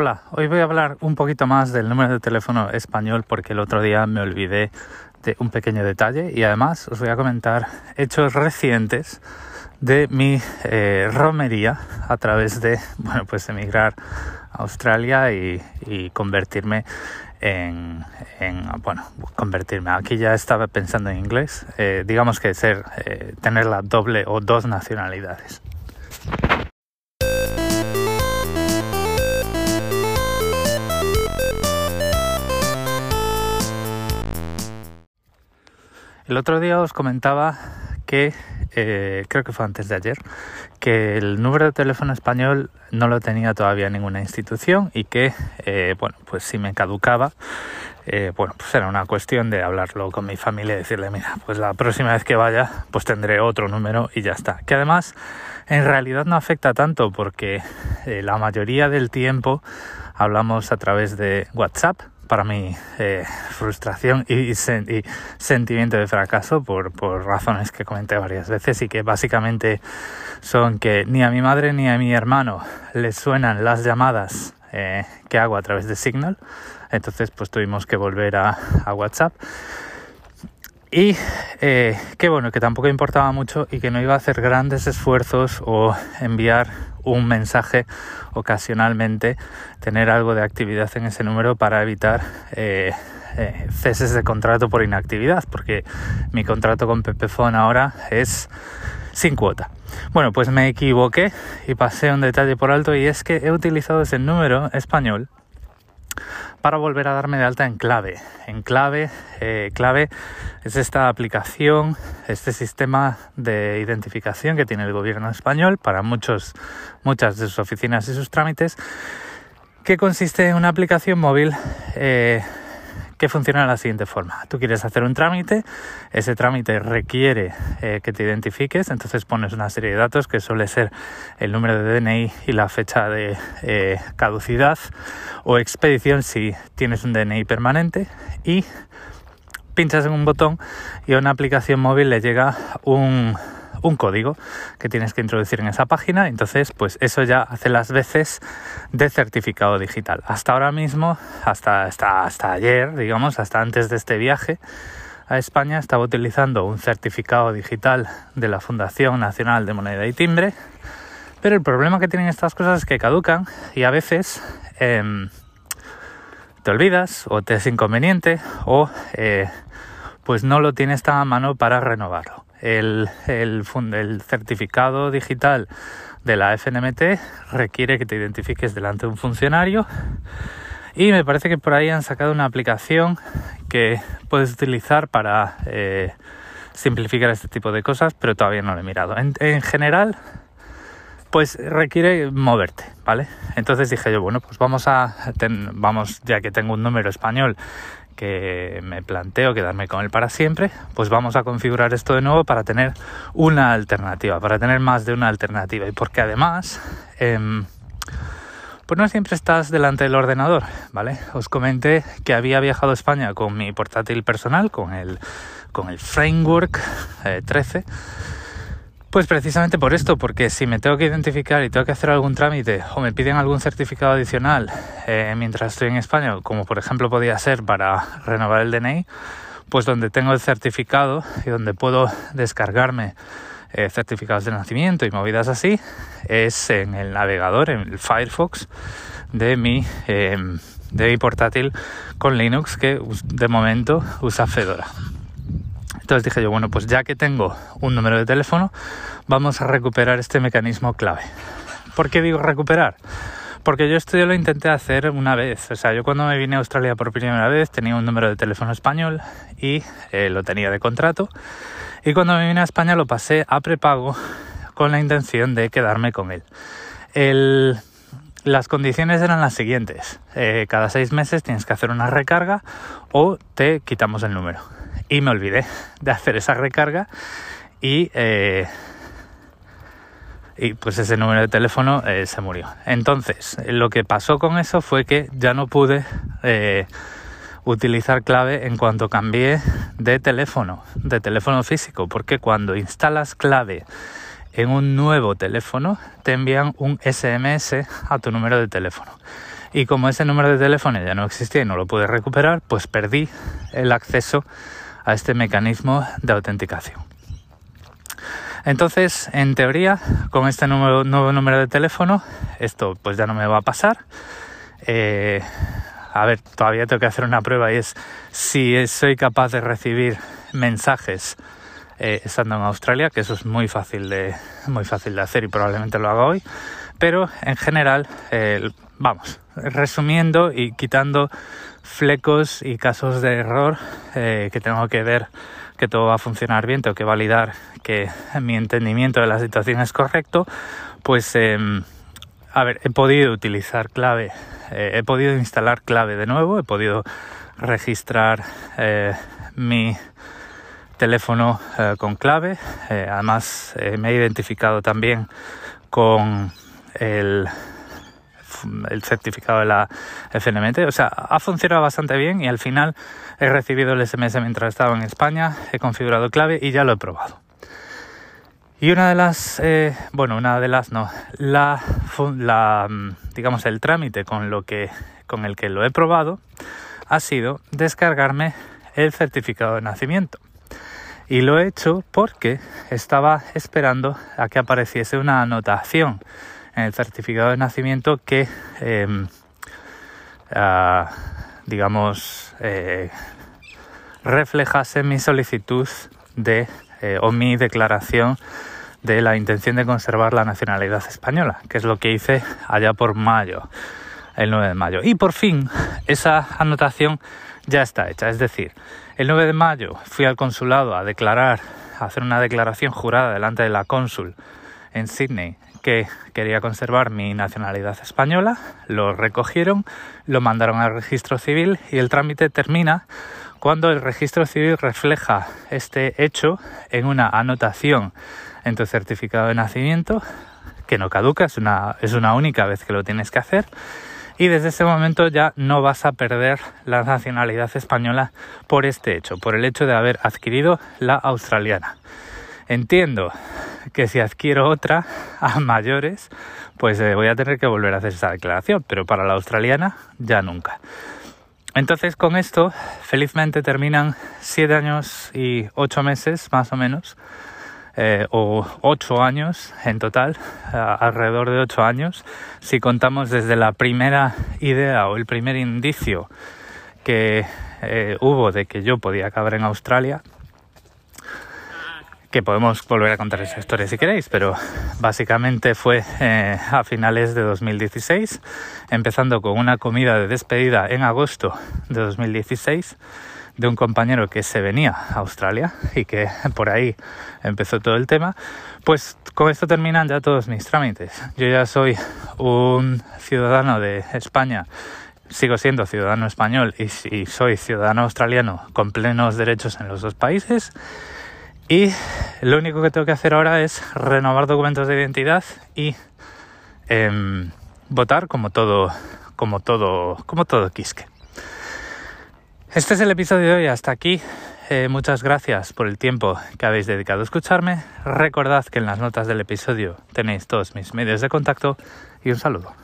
Hola, hoy voy a hablar un poquito más del número de teléfono español porque el otro día me olvidé de un pequeño detalle y además os voy a comentar hechos recientes de mi eh, romería a través de, bueno, pues emigrar a Australia y, convertirme en, bueno, convertirme. Aquí ya estaba pensando en inglés, eh, digamos que ser, eh, tener la doble o dos nacionalidades. El otro día os comentaba que, eh, creo que fue antes de ayer, que el número de teléfono español no lo tenía todavía ninguna institución y que, eh, bueno, pues si me caducaba, eh, bueno, pues era una cuestión de hablarlo con mi familia y decirle, mira, pues la próxima vez que vaya, pues tendré otro número y ya está. Que además, en realidad no afecta tanto porque la mayoría del tiempo hablamos a través de WhatsApp para mi eh, frustración y, sentimiento de fracaso por, razones que comenté varias veces y que básicamente son que ni a mi madre ni a mi hermano les suenan las llamadas eh, que hago a través de Signal. Entonces pues tuvimos que volver a, WhatsApp. Y eh, que bueno, que tampoco importaba mucho y que no iba a hacer grandes esfuerzos o enviar un mensaje ocasionalmente, tener algo de actividad en ese número para evitar eh, eh, ceses de contrato por inactividad, porque mi contrato con Pepefon ahora es sin cuota. Bueno, pues me equivoqué y pasé un detalle por alto y es que he utilizado ese número español para volver a darme de alta en clave. En clave, eh, clave es esta aplicación, este sistema de identificación que tiene el gobierno español para muchos, muchas de sus oficinas y sus trámites, que consiste en una aplicación móvil eh, que funciona de la siguiente forma. Tú quieres hacer un trámite, ese trámite requiere eh, que te identifiques, entonces pones una serie de datos que suele ser el número de DNI y la fecha de eh, caducidad o expedición si tienes un DNI permanente y pinchas en un botón y a una aplicación móvil le llega un un código que tienes que introducir en esa página. Entonces, pues eso ya hace las veces de certificado digital. Hasta ahora mismo, hasta, hasta, hasta ayer, digamos, hasta antes de este viaje a España, estaba utilizando un certificado digital de la Fundación Nacional de Moneda y Timbre. Pero el problema que tienen estas cosas es que caducan y a veces em, te olvidas o te es inconveniente o eh, pues no lo tienes tan a mano para renovarlo el, el, certificado digital de la FNMT requiere que te identifiques delante de un funcionario y me parece que por ahí han sacado una aplicación que puedes utilizar para eh, simplificar este tipo de cosas, pero todavía no lo he mirado. En, en, general, pues requiere moverte, ¿vale? Entonces dije yo, bueno, pues vamos a, vamos, ya que tengo un número español que me planteo quedarme con él para siempre, pues vamos a configurar esto de nuevo para tener una alternativa, para tener más de una alternativa. Y porque además, em, pues no siempre estás delante del ordenador, ¿vale? Os comenté que había viajado a España con mi portátil personal, con el, con el Framework 13 eh, pues precisamente por esto, porque si me tengo que identificar y tengo que hacer algún trámite o me piden algún certificado adicional eh, mientras estoy en España, como por ejemplo podía ser para renovar el DNI, pues donde tengo el certificado y donde puedo descargarme eh, certificados de nacimiento y movidas así, es en el navegador, en el Firefox de mi, em, de mi portátil con Linux que de momento usa Fedora. Entonces dije yo, bueno, pues ya que tengo un número de teléfono, vamos a recuperar este mecanismo clave. ¿Por qué digo recuperar? Porque yo esto ya lo intenté hacer una vez. O sea, yo cuando me vine a Australia por primera vez tenía un número de teléfono español y eh, lo tenía de contrato. Y cuando me vine a España lo pasé a prepago con la intención de quedarme con él. las condiciones eran las siguientes. Eh, cada seis meses tienes que hacer una recarga o te quitamos el número y me olvidé de hacer esa recarga y, eh, y pues ese número de teléfono eh, se murió. Entonces, lo que pasó con eso fue que ya no pude eh, utilizar clave en cuanto cambié de teléfono, de teléfono físico, porque cuando instalas clave en un nuevo teléfono te envían un SMS a tu número de teléfono. y como ese número de teléfono ya no existía y no lo pude recuperar, pues perdí el acceso a este mecanismo de autenticación. Entonces, en teoría, con este nuevo, nuevo número de teléfono, esto pues ya no me va a pasar. Eh, a ver, todavía tengo que hacer una prueba y es si soy capaz de recibir mensajes eh, estando en Australia, que eso es muy fácil de muy fácil de hacer y probablemente lo haga hoy. Pero en general, vamos, resumiendo y quitando flecos y casos de error eh, que tengo que ver que todo va a funcionar bien, tengo que validar que mi entendimiento de la situación es correcto, pues em, a ver, he podido utilizar clave, eh, he podido instalar clave de nuevo, he podido registrar eh, mi teléfono con clave, además me he identificado también con el el certificado de la FNMT. O sea, ha funcionado bastante bien y al final he recibido el SMS mientras estaba en España, he configurado clave y ya lo he probado. Y una de las, eh, bueno, una de las no, la, la, mm, digamos, el trámite con lo que, con el que lo he probado ha sido descargarme el certificado de nacimiento. Y lo he hecho porque estaba esperando a que apareciese una anotación en el certificado de nacimiento que, em, ah, digamos, eh, reflejase mi solicitud de eh, o mi declaración de la intención de conservar la nacionalidad española, que es lo que hice allá por mayo, el 9 de mayo. Y por fin esa anotación ya está hecha, es decir, el 9 de mayo fui al consulado a declarar, a hacer una declaración jurada delante de la cónsul en Sydney que quería conservar mi nacionalidad española, lo recogieron, lo mandaron al registro civil y el trámite termina cuando el registro civil refleja este hecho en una anotación en tu certificado de nacimiento que no caduca, es una, es una única vez que lo tienes que hacer y desde ese momento ya no vas a perder la nacionalidad española por este hecho, por el hecho de haber adquirido la australiana. Entiendo que si adquiero otra a mayores, pues eh, voy a tener que volver a hacer esa declaración, pero para la australiana ya nunca. Entonces con esto, felizmente terminan siete años y ocho meses más o menos, eh, o ocho años en total, alrededor de ocho años, si contamos desde la primera idea o el primer indicio que eh, hubo de que yo podía acabar en Australia, que podemos volver a contar esa historia si queréis, pero básicamente fue eh, a finales de 2016, empezando con una comida de despedida en agosto de 2016 de un compañero que se venía a Australia y que por ahí empezó todo el tema, pues con esto terminan ya todos mis trámites. Yo ya soy un ciudadano de España sigo siendo ciudadano español y, y, soy ciudadano australiano con plenos derechos en los dos países y lo único que tengo que hacer ahora es renovar documentos de identidad y em, votar como todo, como todo, como todo Quisque. Este es el episodio de hoy, hasta aquí. Eh, muchas gracias por el tiempo que habéis dedicado a escucharme. Recordad que en las notas del episodio tenéis todos mis medios de contacto y un saludo.